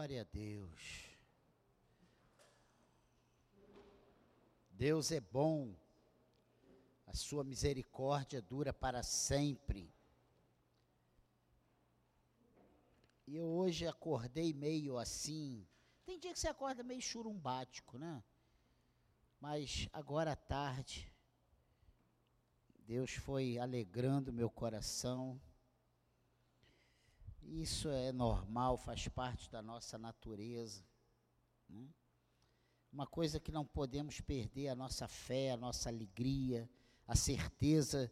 Glória a Deus. Deus é bom, a sua misericórdia dura para sempre. E eu hoje acordei meio assim. Tem dia que você acorda meio churumbático, né? Mas agora à tarde, Deus foi alegrando meu coração isso é normal, faz parte da nossa natureza. Né? Uma coisa que não podemos perder a nossa fé, a nossa alegria, a certeza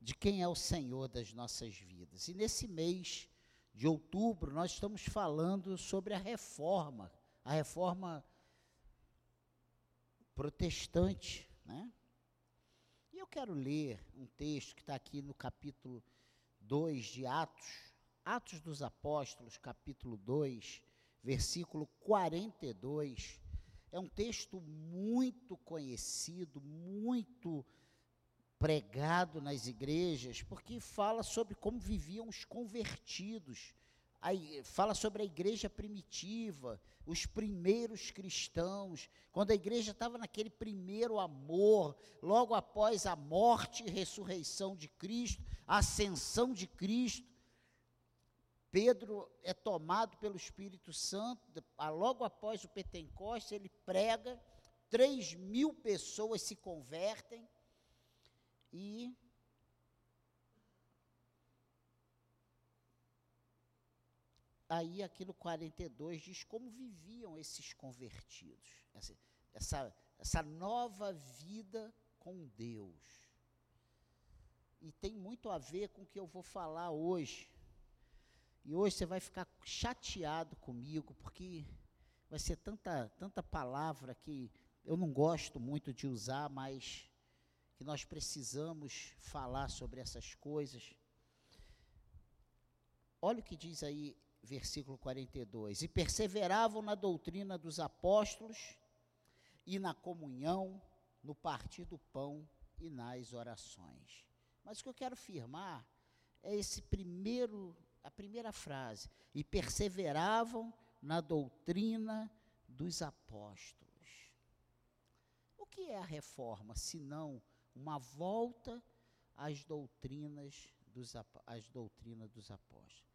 de quem é o Senhor das nossas vidas. E nesse mês de outubro, nós estamos falando sobre a reforma, a reforma protestante. Né? E eu quero ler um texto que está aqui no capítulo 2 de Atos Atos dos Apóstolos, capítulo 2, versículo 42, é um texto muito conhecido, muito pregado nas igrejas, porque fala sobre como viviam os convertidos, fala sobre a igreja primitiva, os primeiros cristãos, quando a igreja estava naquele primeiro amor, logo após a morte e ressurreição de Cristo, a ascensão de Cristo, Pedro é tomado pelo Espírito Santo, logo após o Pentecostes, ele prega, 3 mil pessoas se convertem e aí aqui no 42 diz como viviam esses convertidos, essa, essa, essa nova vida com Deus. E tem muito a ver com o que eu vou falar hoje. E hoje você vai ficar chateado comigo, porque vai ser tanta, tanta palavra que eu não gosto muito de usar, mas que nós precisamos falar sobre essas coisas. Olha o que diz aí, versículo 42: E perseveravam na doutrina dos apóstolos, e na comunhão, no partir do pão e nas orações. Mas o que eu quero afirmar é esse primeiro a primeira frase, e perseveravam na doutrina dos apóstolos. O que é a reforma, senão uma volta às doutrinas dos, às doutrinas dos apóstolos?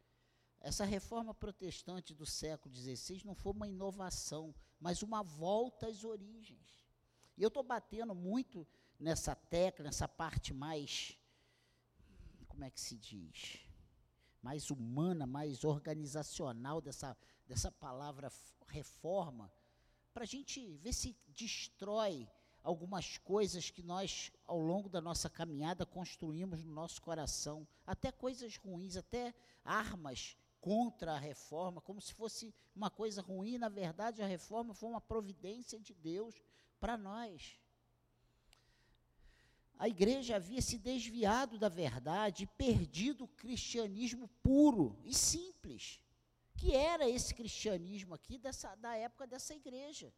Essa reforma protestante do século XVI não foi uma inovação, mas uma volta às origens. E eu estou batendo muito nessa tecla, nessa parte mais, como é que se diz? Mais humana, mais organizacional dessa, dessa palavra reforma, para a gente ver se destrói algumas coisas que nós, ao longo da nossa caminhada, construímos no nosso coração, até coisas ruins, até armas contra a reforma, como se fosse uma coisa ruim. Na verdade, a reforma foi uma providência de Deus para nós a igreja havia se desviado da verdade, perdido o cristianismo puro e simples, que era esse cristianismo aqui dessa, da época dessa igreja.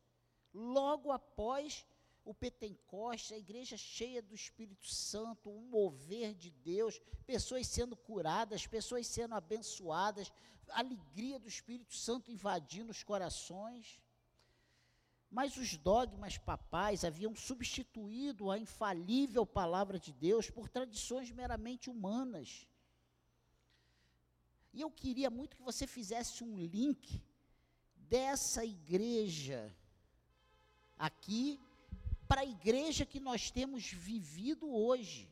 Logo após o Pentecostes, a igreja cheia do Espírito Santo, um mover de Deus, pessoas sendo curadas, pessoas sendo abençoadas, alegria do Espírito Santo invadindo os corações. Mas os dogmas papais haviam substituído a infalível palavra de Deus por tradições meramente humanas. E eu queria muito que você fizesse um link dessa igreja aqui para a igreja que nós temos vivido hoje.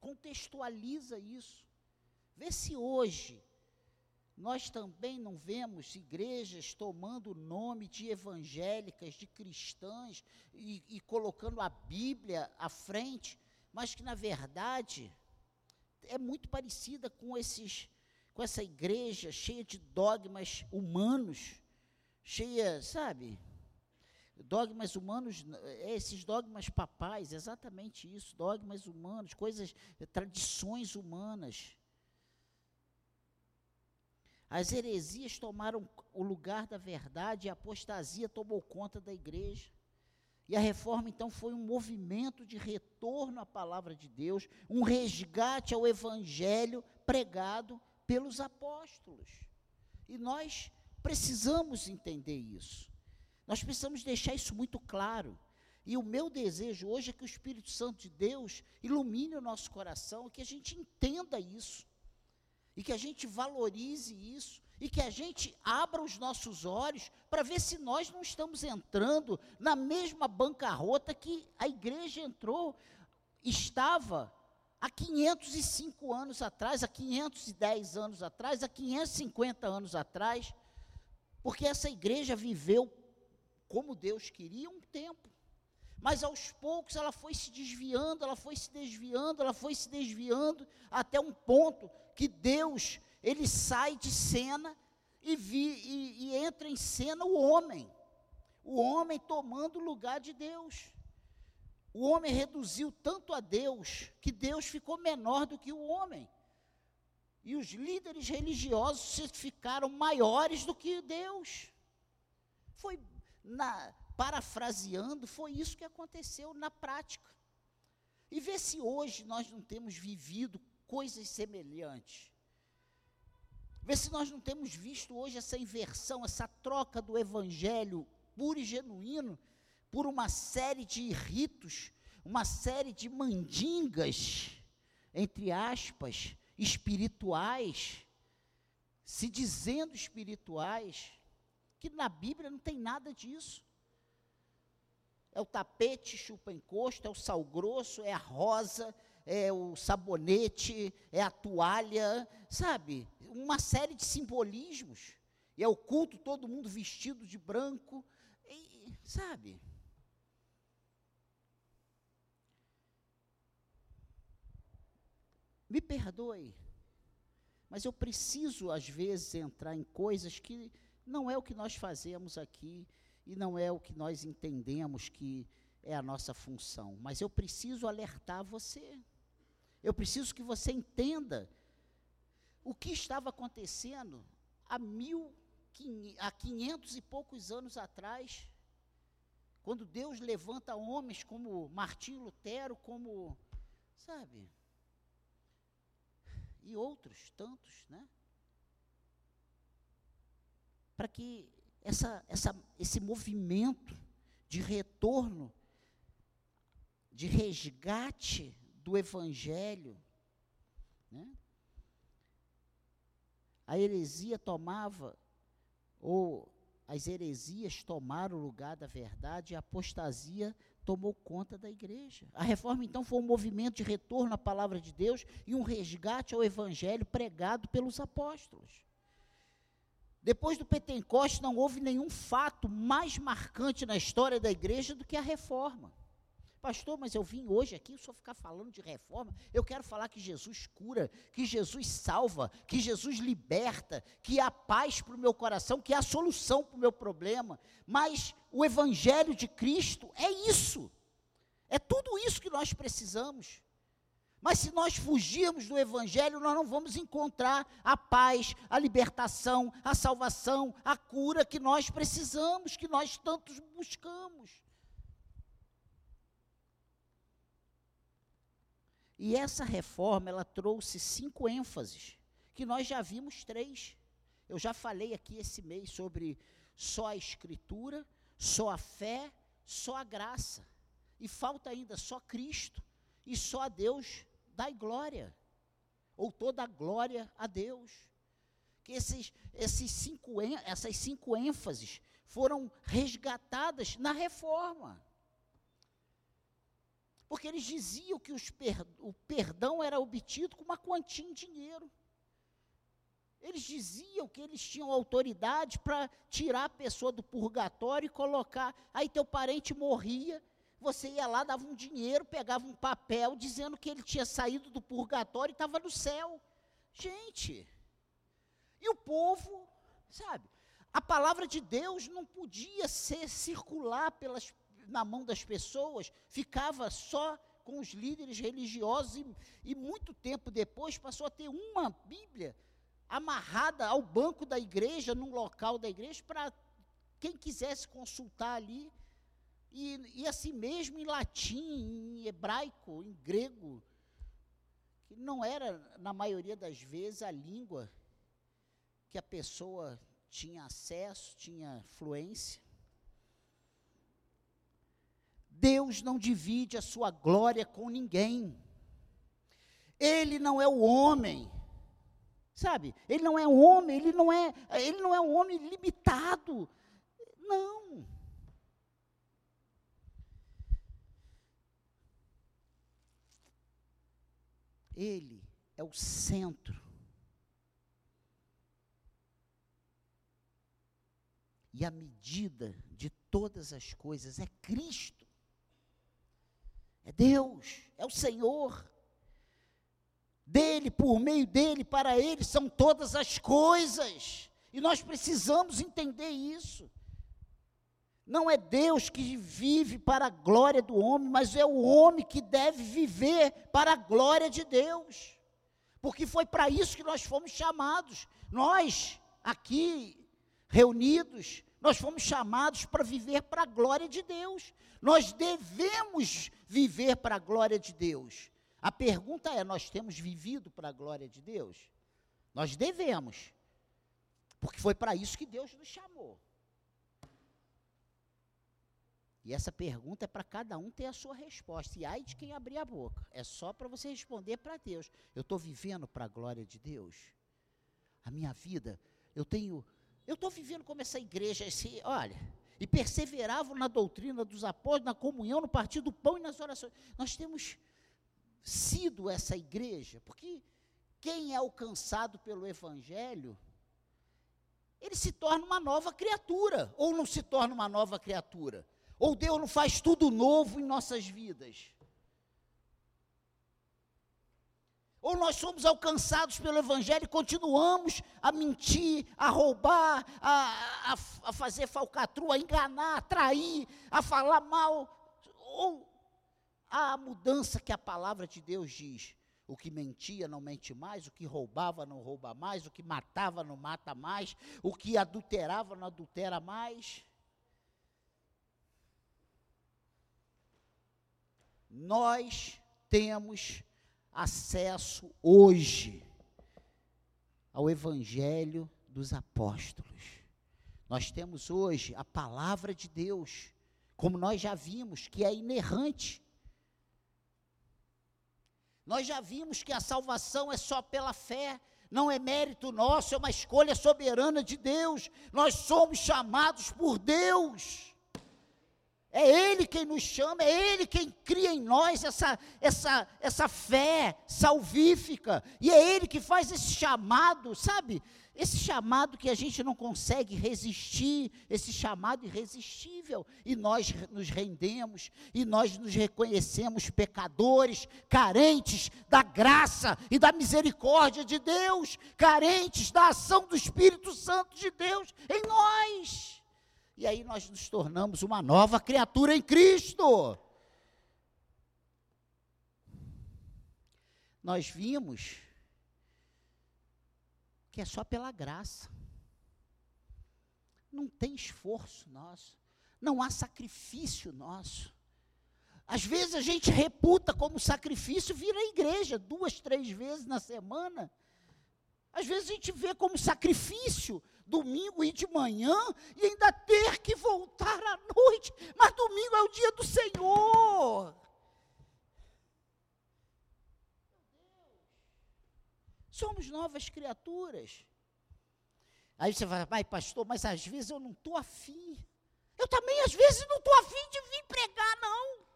Contextualiza isso. Vê se hoje nós também não vemos igrejas tomando o nome de evangélicas, de cristãs, e, e colocando a Bíblia à frente, mas que na verdade é muito parecida com esses com essa igreja cheia de dogmas humanos, cheia, sabe? Dogmas humanos, esses dogmas papais, exatamente isso, dogmas humanos, coisas, tradições humanas. As heresias tomaram o lugar da verdade e a apostasia tomou conta da igreja. E a reforma, então, foi um movimento de retorno à palavra de Deus, um resgate ao evangelho pregado pelos apóstolos. E nós precisamos entender isso. Nós precisamos deixar isso muito claro. E o meu desejo hoje é que o Espírito Santo de Deus ilumine o nosso coração, que a gente entenda isso, e que a gente valorize isso, e que a gente abra os nossos olhos para ver se nós não estamos entrando na mesma bancarrota que a igreja entrou, estava há 505 anos atrás, há 510 anos atrás, há 550 anos atrás, porque essa igreja viveu como Deus queria um tempo. Mas aos poucos ela foi se desviando, ela foi se desviando, ela foi se desviando, até um ponto que Deus, ele sai de cena e, vi, e, e entra em cena o homem. O homem tomando o lugar de Deus. O homem reduziu tanto a Deus que Deus ficou menor do que o homem. E os líderes religiosos ficaram maiores do que Deus. Foi na, parafraseando, foi isso que aconteceu na prática. E vê se hoje nós não temos vivido coisas semelhantes. Vê se nós não temos visto hoje essa inversão, essa troca do evangelho puro e genuíno por uma série de ritos, uma série de mandingas, entre aspas, espirituais, se dizendo espirituais, que na Bíblia não tem nada disso. É o tapete chupa encosto, é o sal grosso, é a rosa, é o sabonete, é a toalha, sabe? Uma série de simbolismos. E é o culto, todo mundo vestido de branco, e, sabe? Me perdoe, mas eu preciso, às vezes, entrar em coisas que não é o que nós fazemos aqui e não é o que nós entendemos que é a nossa função. Mas eu preciso alertar você. Eu preciso que você entenda o que estava acontecendo há mil, há quinhentos e poucos anos atrás, quando Deus levanta homens como Martim Lutero, como, sabe, e outros tantos, né? Para que essa, essa, esse movimento de retorno, de resgate do Evangelho, né? a heresia tomava, ou as heresias tomaram o lugar da verdade e a apostasia tomou conta da igreja. A reforma, então, foi um movimento de retorno à palavra de Deus e um resgate ao evangelho pregado pelos apóstolos. Depois do Pentecoste, não houve nenhum fato mais marcante na história da igreja do que a reforma. Pastor, mas eu vim hoje aqui só ficar falando de reforma. Eu quero falar que Jesus cura, que Jesus salva, que Jesus liberta, que há paz para o meu coração, que há solução para o meu problema. Mas o Evangelho de Cristo é isso. É tudo isso que nós precisamos. Mas se nós fugirmos do Evangelho, nós não vamos encontrar a paz, a libertação, a salvação, a cura que nós precisamos, que nós tantos buscamos. E essa reforma, ela trouxe cinco ênfases, que nós já vimos três. Eu já falei aqui esse mês sobre só a Escritura, só a fé, só a graça. E falta ainda só Cristo e só a Deus dai glória, ou toda glória a Deus. Que esses, esses cinco, essas cinco ênfases foram resgatadas na reforma. Porque eles diziam que per, o perdão era obtido com uma quantia em dinheiro. Eles diziam que eles tinham autoridade para tirar a pessoa do purgatório e colocar. Aí teu parente morria, você ia lá, dava um dinheiro, pegava um papel dizendo que ele tinha saído do purgatório e estava no céu. Gente, e o povo, sabe, a palavra de Deus não podia ser circular pelas, na mão das pessoas, ficava só com os líderes religiosos e, e muito tempo depois passou a ter uma Bíblia amarrada ao banco da igreja, num local da igreja, para quem quisesse consultar ali e, e assim mesmo em latim, em hebraico, em grego, que não era, na maioria das vezes, a língua que a pessoa tinha acesso, tinha fluência. Deus não divide a sua glória com ninguém. Ele não é o homem. Sabe? Ele não é um homem, ele não é, ele não é um homem limitado. Não. Ele é o centro. E a medida de todas as coisas é Cristo. É Deus, é o Senhor. Dele, por meio dele, para ele são todas as coisas. E nós precisamos entender isso. Não é Deus que vive para a glória do homem, mas é o homem que deve viver para a glória de Deus. Porque foi para isso que nós fomos chamados. Nós, aqui reunidos, nós fomos chamados para viver para a glória de Deus. Nós devemos viver para a glória de Deus. A pergunta é: nós temos vivido para a glória de Deus? Nós devemos, porque foi para isso que Deus nos chamou. E essa pergunta é para cada um ter a sua resposta. E ai de quem abrir a boca. É só para você responder para Deus. Eu estou vivendo para a glória de Deus? A minha vida, eu tenho. Eu estou vivendo como essa igreja, esse, olha, e perseveravam na doutrina dos apóstolos, na comunhão, no partido do pão e nas orações. Nós temos sido essa igreja, porque quem é alcançado pelo Evangelho, ele se torna uma nova criatura, ou não se torna uma nova criatura, ou Deus não faz tudo novo em nossas vidas. Ou nós somos alcançados pelo Evangelho e continuamos a mentir, a roubar, a, a, a fazer falcatrua, a enganar, a trair, a falar mal. Ou a mudança que a palavra de Deus diz. O que mentia não mente mais, o que roubava não rouba mais, o que matava não mata mais, o que adulterava não adultera mais. Nós temos acesso hoje ao Evangelho dos Apóstolos. Nós temos hoje a palavra de Deus, como nós já vimos, que é inerrante. Nós já vimos que a salvação é só pela fé, não é mérito nosso, é uma escolha soberana de Deus. Nós somos chamados por Deus. É Ele quem nos chama, é Ele quem cria em nós essa, essa, essa fé salvífica, e é Ele que faz esse chamado, sabe? Esse chamado que a gente não consegue resistir, esse chamado irresistível, e nós nos rendemos, e nós nos reconhecemos pecadores, carentes da graça e da misericórdia de Deus, carentes da ação do Espírito Santo de Deus em nós. E aí nós nos tornamos uma nova criatura em Cristo. Nós vimos que é só pela graça. Não tem esforço nosso, não há sacrifício nosso. Às vezes a gente reputa como sacrifício vir à igreja duas, três vezes na semana. Às vezes a gente vê como sacrifício domingo ir de manhã e ainda ter que voltar à noite, mas domingo é o dia do Senhor. Somos novas criaturas. Aí você vai, vai, pastor, mas às vezes eu não estou afim. Eu também, às vezes, não estou afim de vir pregar, não.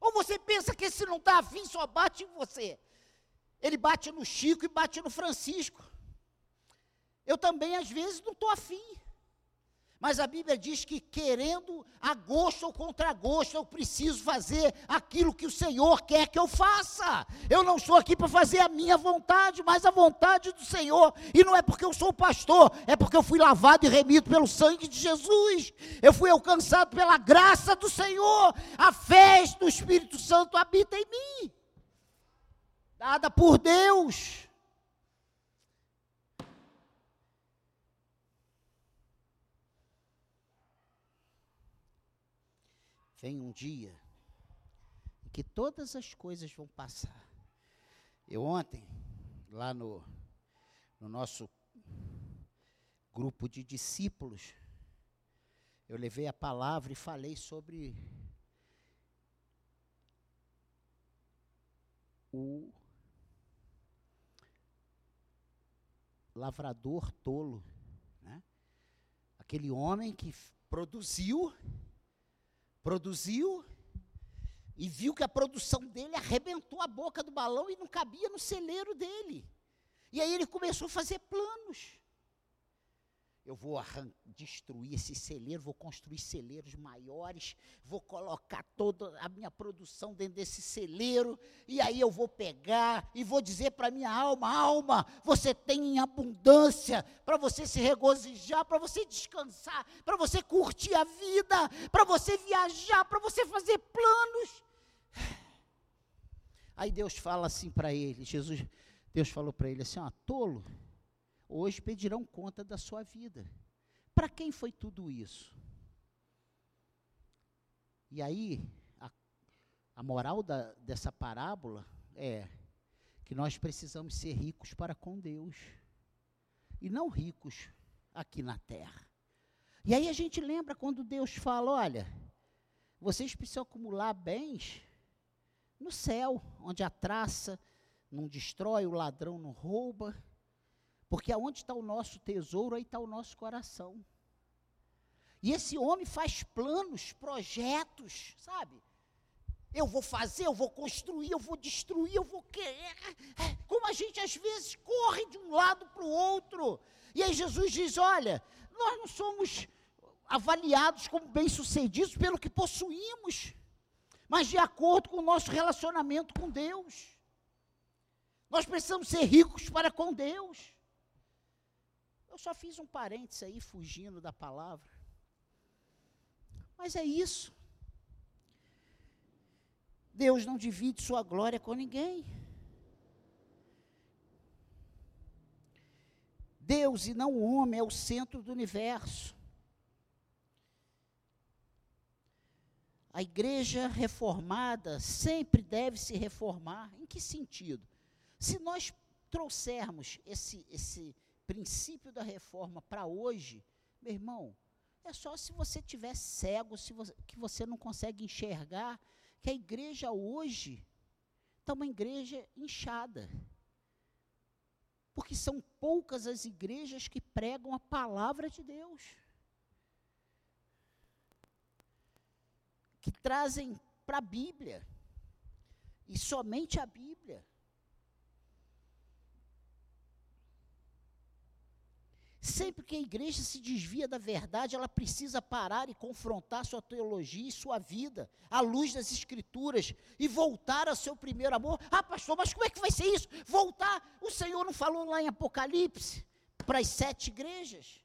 Ou você pensa que esse não está afim só bate em você. Ele bate no Chico e bate no Francisco. Eu também, às vezes, não estou afim. Mas a Bíblia diz que, querendo a gosto ou contra gosto, eu preciso fazer aquilo que o Senhor quer que eu faça. Eu não estou aqui para fazer a minha vontade, mas a vontade do Senhor. E não é porque eu sou pastor, é porque eu fui lavado e remido pelo sangue de Jesus. Eu fui alcançado pela graça do Senhor. A fé do Espírito Santo habita em mim, dada por Deus. vem um dia em que todas as coisas vão passar. Eu ontem, lá no, no nosso grupo de discípulos, eu levei a palavra e falei sobre o lavrador tolo, né? aquele homem que produziu, produziu e viu que a produção dele arrebentou a boca do balão e não cabia no celeiro dele. E aí ele começou a fazer planos. Eu vou destruir esse celeiro, vou construir celeiros maiores, vou colocar toda a minha produção dentro desse celeiro, e aí eu vou pegar e vou dizer para minha alma: alma, você tem em abundância para você se regozijar, para você descansar, para você curtir a vida, para você viajar, para você fazer planos. Aí Deus fala assim para ele: Jesus, Deus falou para ele assim: ó, tolo hoje pedirão conta da sua vida. Para quem foi tudo isso? E aí, a, a moral da, dessa parábola é que nós precisamos ser ricos para com Deus e não ricos aqui na terra. E aí a gente lembra quando Deus fala: olha, vocês precisam acumular bens no céu, onde a traça não destrói, o ladrão não rouba porque aonde está o nosso tesouro, aí está o nosso coração. E esse homem faz planos, projetos, sabe? Eu vou fazer, eu vou construir, eu vou destruir, eu vou querer. Como a gente às vezes corre de um lado para o outro. E aí Jesus diz: olha, nós não somos avaliados como bem-sucedidos pelo que possuímos, mas de acordo com o nosso relacionamento com Deus. Nós precisamos ser ricos para com Deus. Eu só fiz um parênteses aí, fugindo da palavra. Mas é isso. Deus não divide sua glória com ninguém. Deus e não o homem é o centro do universo. A igreja reformada sempre deve se reformar. Em que sentido? Se nós trouxermos esse, esse, princípio da reforma para hoje, meu irmão, é só se você tiver cego, se você, que você não consegue enxergar que a igreja hoje está uma igreja inchada. Porque são poucas as igrejas que pregam a palavra de Deus. Que trazem para a Bíblia. E somente a Bíblia. Sempre que a igreja se desvia da verdade, ela precisa parar e confrontar sua teologia e sua vida, à luz das Escrituras, e voltar ao seu primeiro amor. Ah, pastor, mas como é que vai ser isso? Voltar. O Senhor não falou lá em Apocalipse para as sete igrejas?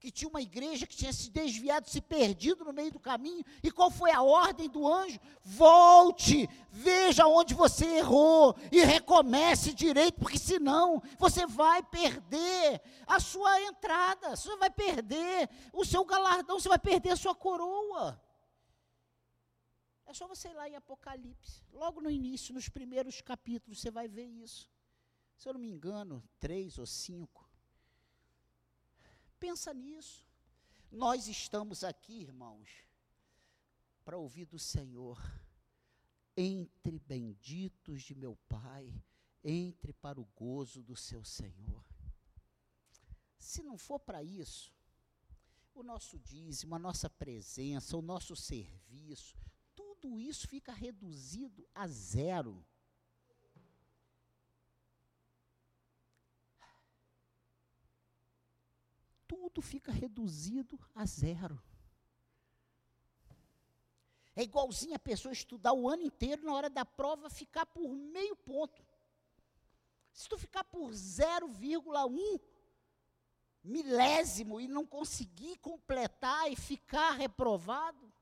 Que tinha uma igreja que tinha se desviado, se perdido no meio do caminho. E qual foi a ordem do anjo? Volte, veja onde você errou e recomece direito, porque senão você vai perder a sua entrada, você vai perder o seu galardão, você vai perder a sua coroa. É só você ir lá em Apocalipse, logo no início, nos primeiros capítulos, você vai ver isso. Se eu não me engano, três ou cinco. Pensa nisso. Nós estamos aqui, irmãos, para ouvir do Senhor. Entre benditos de meu Pai, entre para o gozo do seu Senhor. Se não for para isso, o nosso dízimo, a nossa presença, o nosso serviço, tudo isso fica reduzido a zero. Tudo fica reduzido a zero. É igualzinho a pessoa estudar o ano inteiro, na hora da prova ficar por meio ponto. Se tu ficar por 0,1 milésimo e não conseguir completar e ficar reprovado,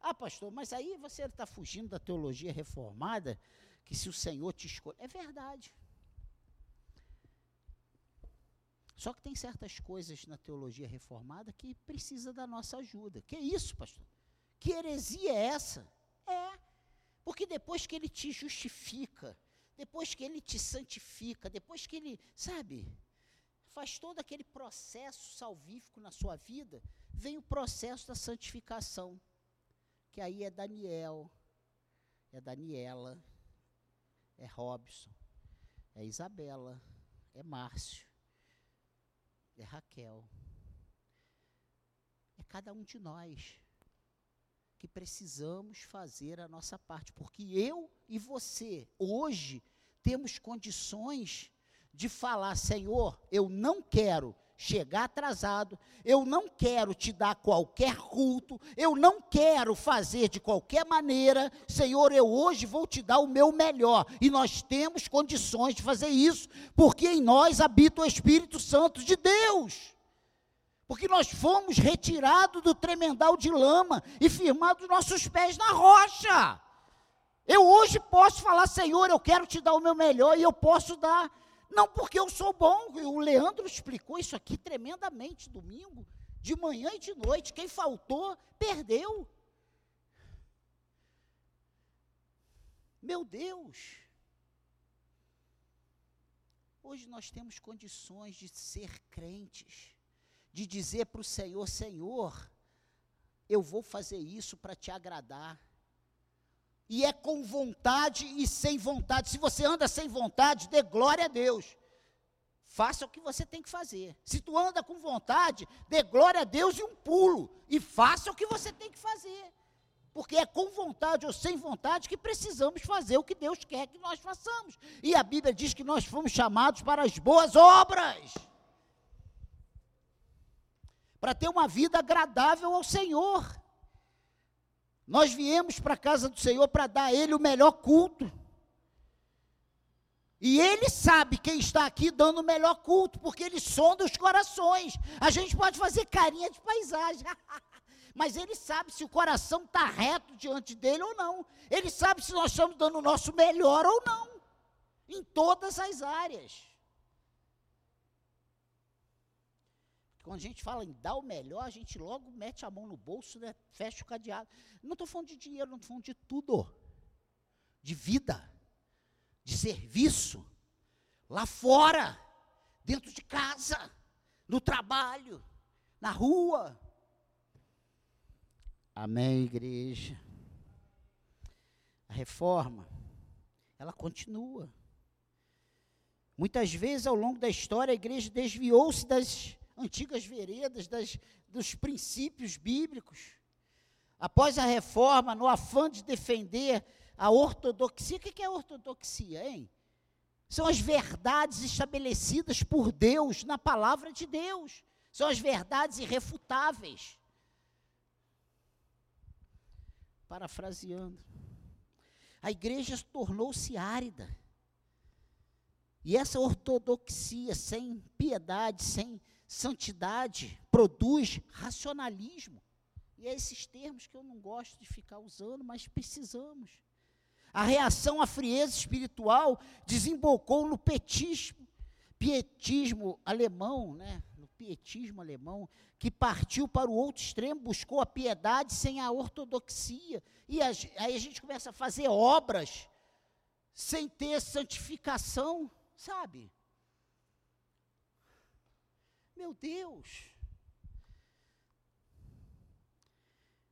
ah, pastor, mas aí você está fugindo da teologia reformada, que se o Senhor te escolhe. É verdade. Só que tem certas coisas na teologia reformada que precisa da nossa ajuda. Que isso, pastor? Que heresia é essa? É. Porque depois que ele te justifica, depois que ele te santifica, depois que ele, sabe? faz todo aquele processo salvífico na sua vida, vem o processo da santificação, que aí é Daniel, é Daniela, é Robson, é Isabela, é Márcio, Raquel. É cada um de nós que precisamos fazer a nossa parte, porque eu e você, hoje, temos condições de falar: Senhor, eu não quero chegar atrasado, eu não quero te dar qualquer culto, eu não quero fazer de qualquer maneira, Senhor, eu hoje vou te dar o meu melhor, e nós temos condições de fazer isso, porque em nós habita o Espírito Santo de Deus. Porque nós fomos retirados do tremendal de lama e firmados nossos pés na rocha. Eu hoje posso falar, Senhor, eu quero te dar o meu melhor e eu posso dar não porque eu sou bom, o Leandro explicou isso aqui tremendamente domingo, de manhã e de noite. Quem faltou, perdeu. Meu Deus. Hoje nós temos condições de ser crentes, de dizer para o Senhor: Senhor, eu vou fazer isso para te agradar e é com vontade e sem vontade. Se você anda sem vontade, dê glória a Deus. Faça o que você tem que fazer. Se tu anda com vontade, dê glória a Deus e um pulo. E faça o que você tem que fazer. Porque é com vontade ou sem vontade que precisamos fazer o que Deus quer que nós façamos. E a Bíblia diz que nós fomos chamados para as boas obras. Para ter uma vida agradável ao Senhor. Nós viemos para a casa do Senhor para dar a Ele o melhor culto. E Ele sabe quem está aqui dando o melhor culto, porque Ele sonda os corações. A gente pode fazer carinha de paisagem. Mas Ele sabe se o coração está reto diante dele ou não. Ele sabe se nós estamos dando o nosso melhor ou não. Em todas as áreas. Quando a gente fala em dar o melhor, a gente logo mete a mão no bolso, né, fecha o cadeado. Não estou falando de dinheiro, não estou falando de tudo. De vida, de serviço, lá fora, dentro de casa, no trabalho, na rua. Amém, igreja. A reforma, ela continua. Muitas vezes ao longo da história a igreja desviou-se das antigas veredas, das, dos princípios bíblicos. Após a reforma, no afã de defender a ortodoxia, o que é ortodoxia, hein? São as verdades estabelecidas por Deus na palavra de Deus. São as verdades irrefutáveis. Parafraseando. A igreja tornou-se árida. E essa ortodoxia sem piedade, sem Santidade produz racionalismo. E é esses termos que eu não gosto de ficar usando, mas precisamos. A reação à frieza espiritual desembocou no petismo, pietismo alemão, né? no pietismo alemão, que partiu para o outro extremo, buscou a piedade sem a ortodoxia. E aí a gente começa a fazer obras sem ter santificação, sabe? Meu Deus!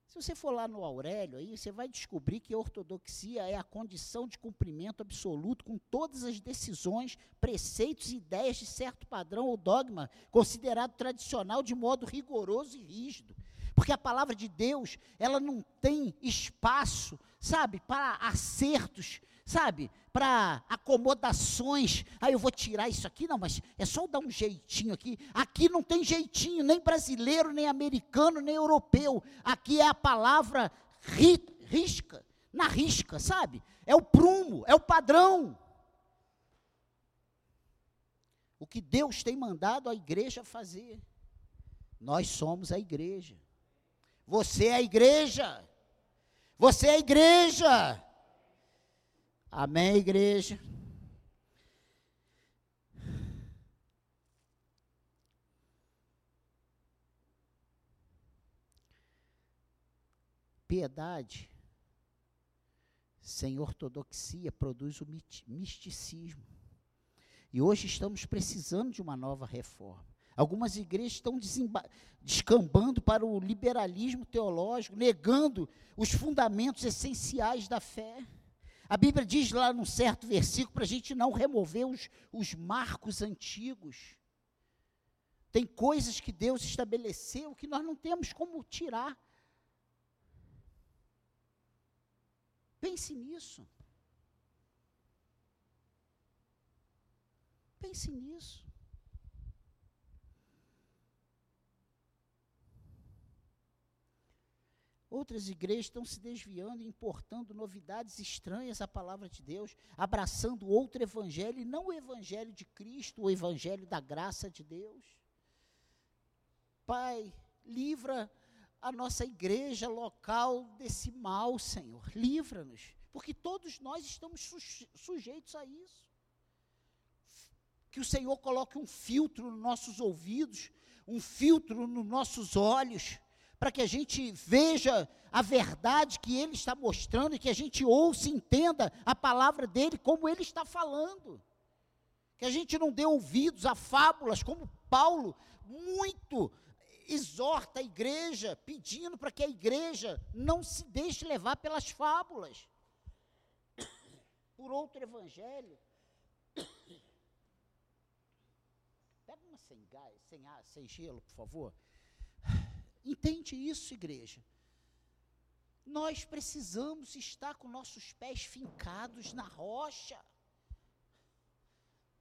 Se você for lá no Aurélio, aí você vai descobrir que a ortodoxia é a condição de cumprimento absoluto com todas as decisões, preceitos e ideias de certo padrão ou dogma, considerado tradicional de modo rigoroso e rígido. Porque a palavra de Deus, ela não tem espaço, sabe, para acertos, sabe, para acomodações. Ah, eu vou tirar isso aqui, não, mas é só dar um jeitinho aqui. Aqui não tem jeitinho, nem brasileiro, nem americano, nem europeu. Aqui é a palavra ri, risca, na risca, sabe? É o prumo, é o padrão. O que Deus tem mandado a igreja fazer. Nós somos a igreja. Você é a igreja. Você é a igreja. Amém, igreja? Piedade sem ortodoxia produz o misticismo. E hoje estamos precisando de uma nova reforma. Algumas igrejas estão descambando para o liberalismo teológico, negando os fundamentos essenciais da fé. A Bíblia diz lá num certo versículo para a gente não remover os, os marcos antigos. Tem coisas que Deus estabeleceu que nós não temos como tirar. Pense nisso. Pense nisso. Outras igrejas estão se desviando e importando novidades estranhas à palavra de Deus, abraçando outro evangelho, e não o evangelho de Cristo, o evangelho da graça de Deus. Pai, livra a nossa igreja local desse mal, Senhor. Livra-nos, porque todos nós estamos sujeitos a isso que o Senhor coloque um filtro nos nossos ouvidos, um filtro nos nossos olhos, para que a gente veja a verdade que Ele está mostrando e que a gente ouça e entenda a palavra dEle como Ele está falando. Que a gente não dê ouvidos a fábulas, como Paulo muito exorta a igreja, pedindo para que a igreja não se deixe levar pelas fábulas, por outro evangelho. sem gás, sem sem gelo, por favor. Entende isso, igreja? Nós precisamos estar com nossos pés fincados na rocha.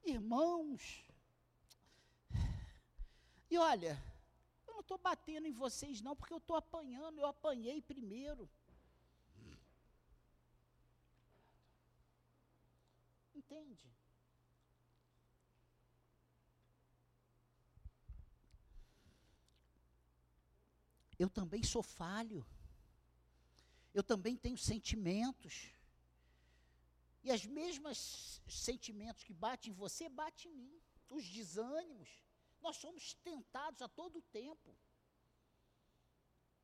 Irmãos, e olha, eu não estou batendo em vocês, não, porque eu estou apanhando, eu apanhei primeiro. Entende? Eu também sou falho. Eu também tenho sentimentos. E as mesmas sentimentos que batem em você, batem em mim. Os desânimos. Nós somos tentados a todo tempo.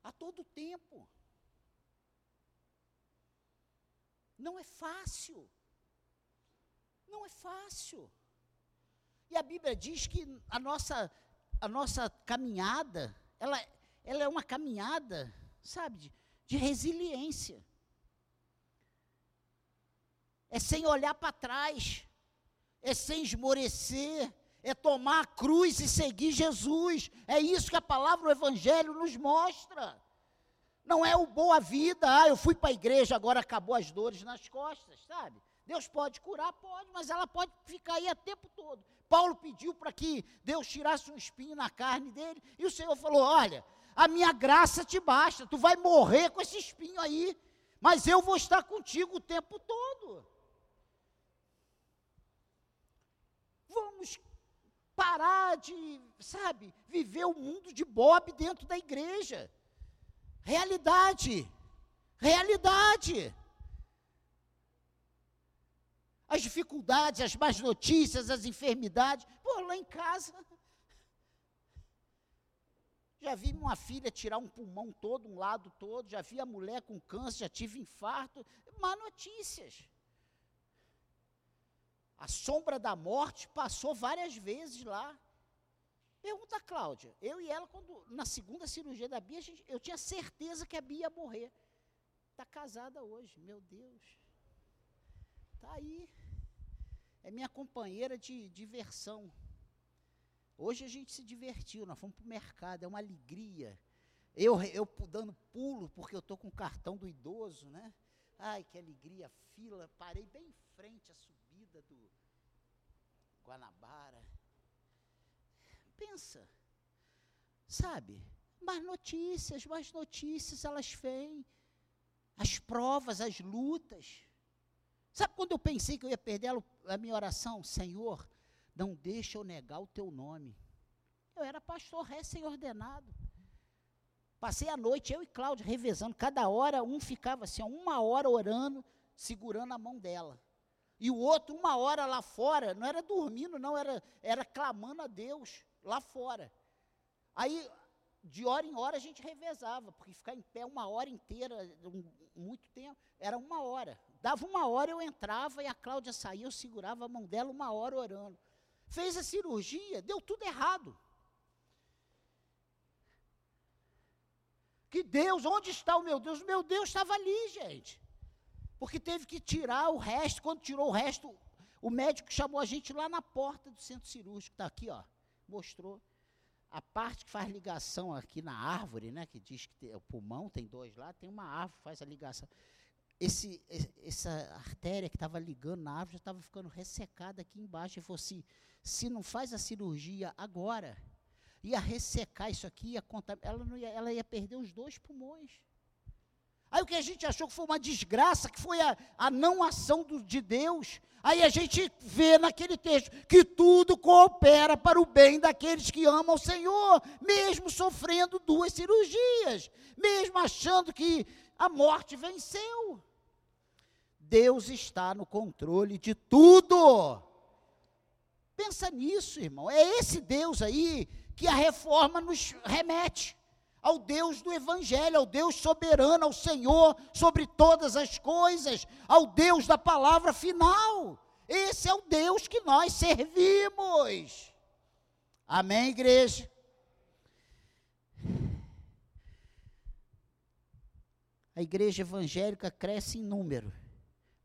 A todo tempo. Não é fácil. Não é fácil. E a Bíblia diz que a nossa, a nossa caminhada, ela, ela é uma caminhada, sabe, de, de resiliência. É sem olhar para trás, é sem esmorecer, é tomar a cruz e seguir Jesus. É isso que a palavra do Evangelho nos mostra. Não é o boa vida, ah, eu fui para a igreja, agora acabou as dores nas costas, sabe? Deus pode curar, pode, mas ela pode ficar aí o tempo todo. Paulo pediu para que Deus tirasse um espinho na carne dele, e o Senhor falou: Olha, a minha graça te basta. Tu vai morrer com esse espinho aí, mas eu vou estar contigo o tempo todo. Vamos parar de, sabe, viver o mundo de Bob dentro da igreja. Realidade. Realidade. As dificuldades, as más notícias, as enfermidades. Pô, lá em casa, já vi uma filha tirar um pulmão todo, um lado todo, já vi a mulher com câncer, já tive infarto. Má notícias. A sombra da morte passou várias vezes lá. Pergunta a Cláudia. Eu e ela, quando, na segunda cirurgia da Bia, gente, eu tinha certeza que a Bia ia morrer. Está casada hoje, meu Deus. Está aí. É minha companheira de diversão. Hoje a gente se divertiu, nós fomos para o mercado, é uma alegria. Eu, eu dando pulo, porque eu estou com o cartão do idoso, né? Ai, que alegria, fila, parei bem em frente à subida do Guanabara. Pensa, sabe? Mais notícias, mais notícias, elas vêm. As provas, as lutas. Sabe quando eu pensei que eu ia perder a minha oração? Senhor, não deixa eu negar o teu nome. Eu era pastor recém-ordenado. Passei a noite, eu e Cláudio, revezando. Cada hora, um ficava assim, uma hora orando, segurando a mão dela. E o outro, uma hora lá fora, não era dormindo, não, era, era clamando a Deus lá fora. Aí, de hora em hora, a gente revezava, porque ficar em pé uma hora inteira, um, muito tempo, era uma hora. Dava uma hora, eu entrava e a Cláudia saía, eu segurava a mão dela uma hora orando. Fez a cirurgia, deu tudo errado. Que Deus, onde está o meu Deus? O meu Deus estava ali, gente. Porque teve que tirar o resto. Quando tirou o resto, o médico chamou a gente lá na porta do centro cirúrgico, está aqui, ó, mostrou. A parte que faz ligação aqui na árvore, né, que diz que tem, o pulmão tem dois lá, tem uma árvore que faz a ligação. Esse, essa artéria que estava ligando na árvore já estava ficando ressecada aqui embaixo. Ele falou assim: se não faz a cirurgia agora, ia ressecar isso aqui, ia ela, ia, ela ia perder os dois pulmões. Aí o que a gente achou que foi uma desgraça, que foi a, a não ação do, de Deus. Aí a gente vê naquele texto que tudo coopera para o bem daqueles que amam o Senhor, mesmo sofrendo duas cirurgias, mesmo achando que a morte venceu. Deus está no controle de tudo. Pensa nisso, irmão. É esse Deus aí que a reforma nos remete ao Deus do Evangelho, ao Deus soberano, ao Senhor sobre todas as coisas, ao Deus da palavra final. Esse é o Deus que nós servimos. Amém, igreja? A igreja evangélica cresce em número,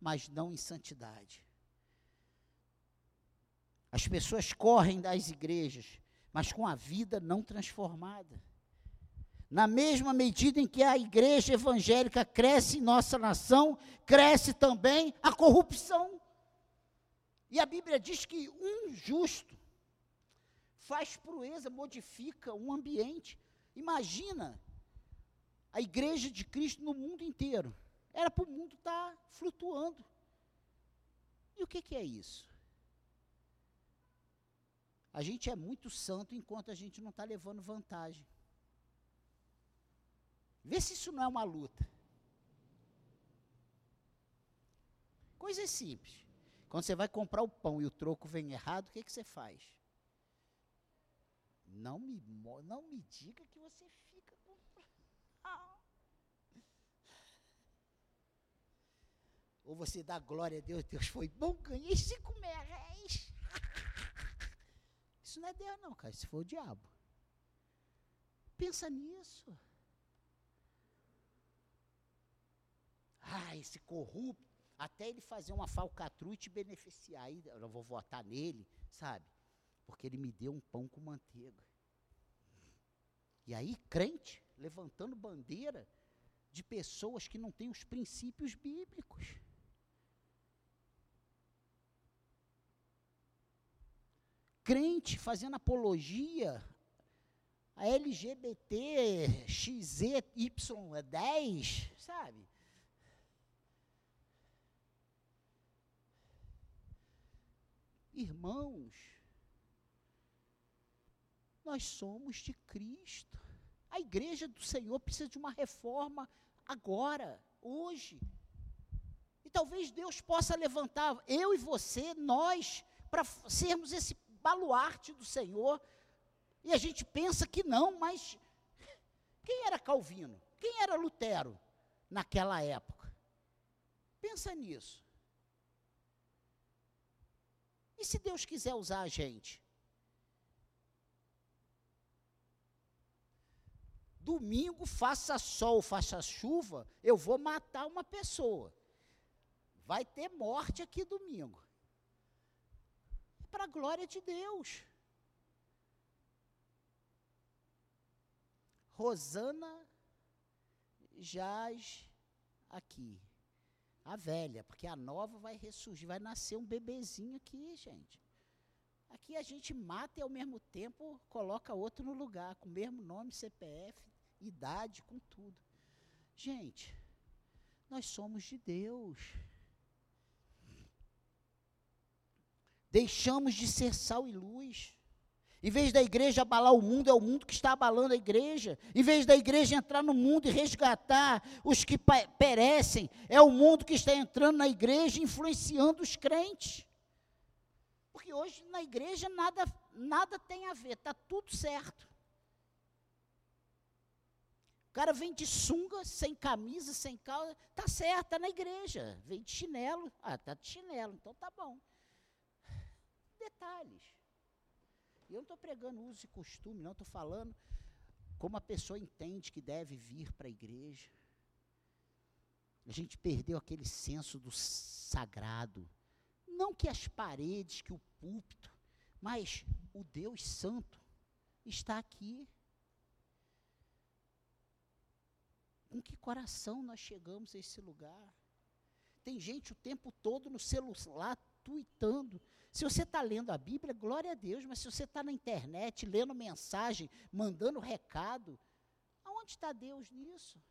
mas não em santidade. As pessoas correm das igrejas, mas com a vida não transformada. Na mesma medida em que a igreja evangélica cresce em nossa nação, cresce também a corrupção. E a Bíblia diz que um justo faz proeza, modifica um ambiente. Imagina a igreja de Cristo no mundo inteiro. Era para o mundo estar tá flutuando. E o que, que é isso? A gente é muito santo enquanto a gente não está levando vantagem. Vê se isso não é uma luta. Coisa simples. Quando você vai comprar o pão e o troco vem errado, o que, que você faz? Não me, não me diga que você fica com. Ah. Ou você dá glória a Deus, Deus foi bom, ganhei cinco reais. Isso não é Deus, não, cara. Isso foi o diabo. Pensa nisso. Ah, esse corrupto, até ele fazer uma falcatrua e te beneficiar. Aí eu vou votar nele, sabe? Porque ele me deu um pão com manteiga. E aí, crente, levantando bandeira de pessoas que não têm os princípios bíblicos. Crente fazendo apologia a LGBT, XY10, sabe? Irmãos, nós somos de Cristo. A igreja do Senhor precisa de uma reforma agora, hoje. E talvez Deus possa levantar eu e você, nós, para sermos esse baluarte do Senhor. E a gente pensa que não, mas quem era Calvino? Quem era Lutero naquela época? Pensa nisso. E se Deus quiser usar a gente? Domingo, faça sol, faça chuva, eu vou matar uma pessoa. Vai ter morte aqui domingo. Para a glória de Deus. Rosana jaz aqui a velha, porque a nova vai ressurgir, vai nascer um bebezinho aqui, gente. Aqui a gente mata e ao mesmo tempo coloca outro no lugar, com o mesmo nome, CPF, idade, com tudo. Gente, nós somos de Deus. Deixamos de ser sal e luz. Em vez da igreja abalar o mundo, é o mundo que está abalando a igreja. Em vez da igreja entrar no mundo e resgatar os que perecem, é o mundo que está entrando na igreja influenciando os crentes. Porque hoje na igreja nada, nada tem a ver, está tudo certo. O cara vem de sunga, sem camisa, sem calça, está certo, está na igreja. Vem de chinelo, ah, está de chinelo, então tá bom. Detalhes. E eu não estou pregando uso e costume, não, estou falando como a pessoa entende que deve vir para a igreja. A gente perdeu aquele senso do sagrado. Não que as paredes, que o púlpito, mas o Deus Santo está aqui. Com que coração nós chegamos a esse lugar? Tem gente o tempo todo no celular tuitando. Se você está lendo a Bíblia, glória a Deus, mas se você está na internet, lendo mensagem, mandando recado, aonde está Deus nisso?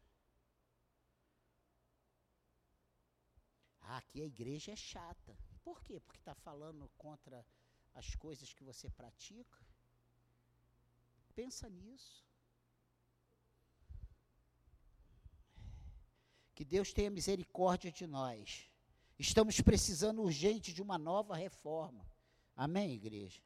Ah, aqui a igreja é chata. Por quê? Porque está falando contra as coisas que você pratica? Pensa nisso. Que Deus tenha misericórdia de nós. Estamos precisando urgente de uma nova reforma. Amém, igreja?